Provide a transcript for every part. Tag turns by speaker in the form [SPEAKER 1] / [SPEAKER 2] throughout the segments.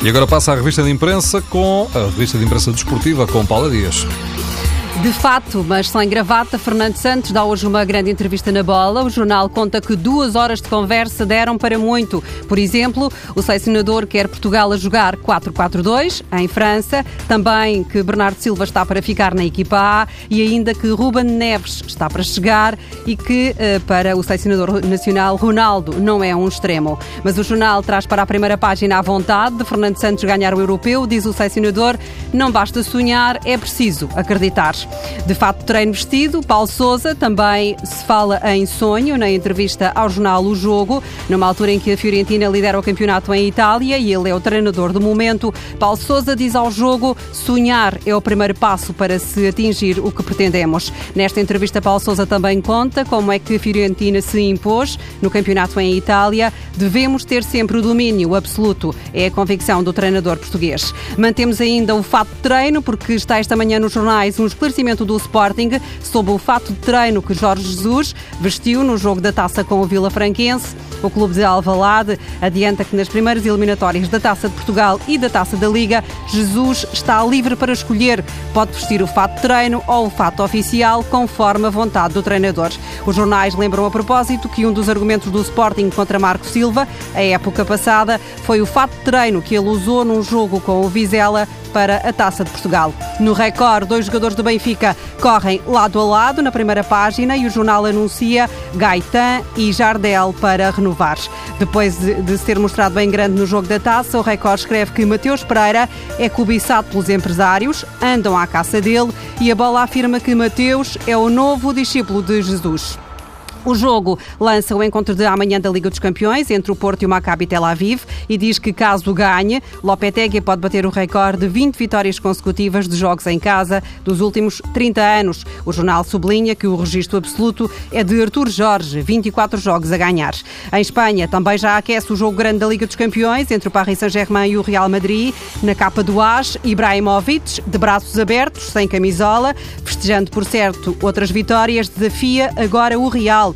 [SPEAKER 1] E agora passa a revista de imprensa com a revista de imprensa desportiva com Paula Dias.
[SPEAKER 2] De fato, mas sem gravata, Fernando Santos dá hoje uma grande entrevista na bola. O jornal conta que duas horas de conversa deram para muito. Por exemplo, o selecionador quer Portugal a jogar 4-4-2 em França, também que Bernardo Silva está para ficar na equipa A e ainda que Ruben Neves está para chegar e que eh, para o selecionador nacional Ronaldo não é um extremo. Mas o jornal traz para a primeira página a vontade de Fernando Santos ganhar o europeu, diz o selecionador, não basta sonhar, é preciso acreditar. De fato, treino vestido, Paulo Sousa também se fala em sonho na entrevista ao jornal O Jogo, numa altura em que a Fiorentina lidera o campeonato em Itália e ele é o treinador do momento. Paulo Sousa diz ao jogo: sonhar é o primeiro passo para se atingir o que pretendemos. Nesta entrevista, Paulo Sousa também conta como é que a Fiorentina se impôs no campeonato em Itália. Devemos ter sempre o domínio absoluto, é a convicção do treinador português. Mantemos ainda o fato de treino, porque está esta manhã nos jornais um esclarecimento esclarecimento do Sporting sobre o fato de treino que Jorge Jesus vestiu no jogo da taça com o Vila Franquense. O clube de Alvalade adianta que nas primeiras eliminatórias da Taça de Portugal e da Taça da Liga, Jesus está livre para escolher. Pode vestir o fato de treino ou o fato oficial, conforme a vontade do treinador. Os jornais lembram a propósito que um dos argumentos do Sporting contra Marco Silva, a época passada, foi o fato de treino que ele usou num jogo com o Vizela para a Taça de Portugal. No Record, dois jogadores do Benfica correm lado a lado na primeira página e o jornal anuncia Gaetan e Jardel para renovar. Depois de, de ser mostrado bem grande no jogo da Taça, o Record escreve que Mateus Pereira é cobiçado pelos empresários, andam à caça dele e a bola afirma que Mateus é o novo discípulo de Jesus. O jogo lança o encontro de amanhã da Liga dos Campeões entre o Porto e o Maccabi Tel Aviv e diz que caso ganhe, Lopetegui pode bater o recorde de 20 vitórias consecutivas de jogos em casa dos últimos 30 anos. O jornal sublinha que o registro absoluto é de Artur Jorge, 24 jogos a ganhar. Em Espanha também já aquece o jogo grande da Liga dos Campeões entre o Paris Saint-Germain e o Real Madrid. Na capa do AS, Ibrahimovic, de braços abertos, sem camisola, festejando por certo outras vitórias, desafia agora o Real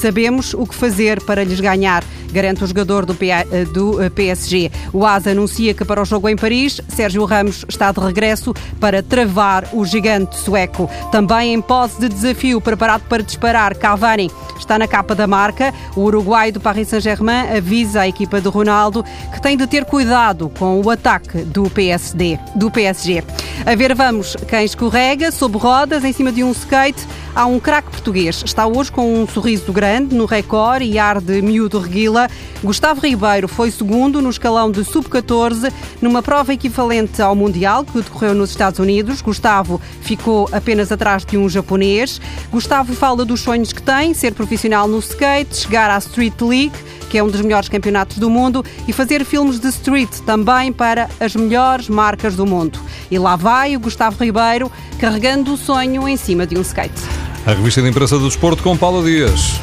[SPEAKER 2] Sabemos o que fazer para lhes ganhar garante o jogador do, PSG. Eh, o AS anuncia que para o jogo em Paris, Sérgio Ramos está de regresso para travar o gigante sueco. Também em pose de desafio, preparado para disparar, Cavani está na capa da marca. O Uruguai do Paris Saint-Germain avisa a equipa de Ronaldo que tem de ter cuidado com o ataque do PSD, do PSG. A ver, vamos, quem escorrega sob rodas em cima de um skate. Há um craque português. Está hoje com um sorriso grande no recorde e ar de miúdo reguila Gustavo Ribeiro foi segundo no escalão de sub-14 numa prova equivalente ao Mundial que decorreu nos Estados Unidos. Gustavo ficou apenas atrás de um japonês. Gustavo fala dos sonhos que tem, ser profissional no skate, chegar à Street League, que é um dos melhores campeonatos do mundo, e fazer filmes de street também para as melhores marcas do mundo. E lá vai o Gustavo Ribeiro carregando o sonho em cima de um skate.
[SPEAKER 1] A revista de imprensa do desporto com Paula Dias.